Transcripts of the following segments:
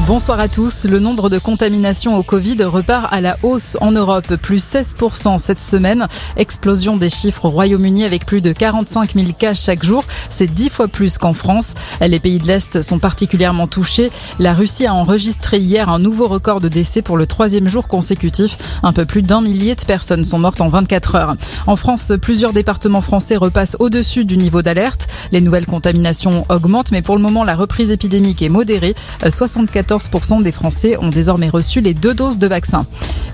Bonsoir à tous. Le nombre de contaminations au Covid repart à la hausse en Europe, plus 16% cette semaine. Explosion des chiffres au Royaume-Uni avec plus de 45 000 cas chaque jour. C'est 10 fois plus qu'en France. Les pays de l'Est sont particulièrement touchés. La Russie a enregistré hier un nouveau record de décès pour le troisième jour consécutif. Un peu plus d'un millier de personnes sont mortes en 24 heures. En France, plusieurs départements français repassent au-dessus du niveau d'alerte. Les nouvelles contaminations augmentent, mais pour le moment, la reprise épidémique est modérée. 74 14% des Français ont désormais reçu les deux doses de vaccin.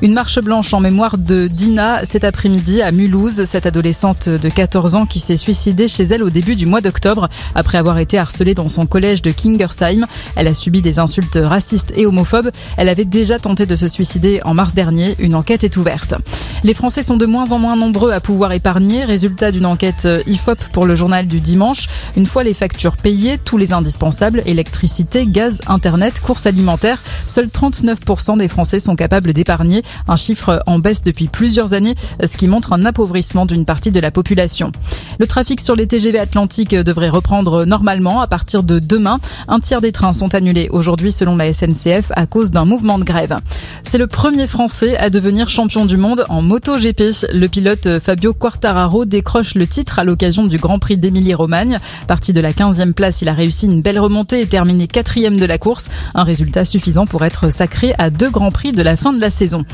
Une marche blanche en mémoire de Dina cet après-midi à Mulhouse, cette adolescente de 14 ans qui s'est suicidée chez elle au début du mois d'octobre après avoir été harcelée dans son collège de Kingersheim. Elle a subi des insultes racistes et homophobes. Elle avait déjà tenté de se suicider en mars dernier. Une enquête est ouverte. Les Français sont de moins en moins nombreux à pouvoir épargner. Résultat d'une enquête IFOP pour le journal du dimanche. Une fois les factures payées, tous les indispensables, électricité, gaz, internet, courses alimentaire, seuls 39% des Français sont capables d'épargner, un chiffre en baisse depuis plusieurs années, ce qui montre un appauvrissement d'une partie de la population. Le trafic sur les TGV Atlantiques devrait reprendre normalement à partir de demain. Un tiers des trains sont annulés aujourd'hui selon la SNCF à cause d'un mouvement de grève. C'est le premier Français à devenir champion du monde en MotoGP. Le pilote Fabio Quartararo décroche le titre à l'occasion du Grand Prix d'Émilie-Romagne. Parti de la 15e place, il a réussi une belle remontée et terminé quatrième de la course. Un résultat suffisant pour être sacré à deux grands prix de la fin de la saison.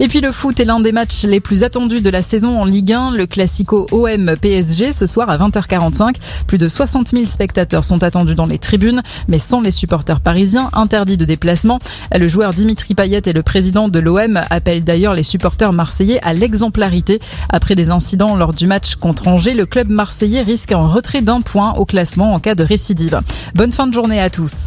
Et puis le foot est l'un des matchs les plus attendus de la saison en Ligue 1, le Classico OM PSG ce soir à 20h45. Plus de 60 000 spectateurs sont attendus dans les tribunes, mais sans les supporters parisiens interdits de déplacement. Le joueur Dimitri Payet et le président de l'OM appellent d'ailleurs les supporters marseillais à l'exemplarité. Après des incidents lors du match contre Angers, le club marseillais risque un retrait d'un point au classement en cas de récidive. Bonne fin de journée à tous.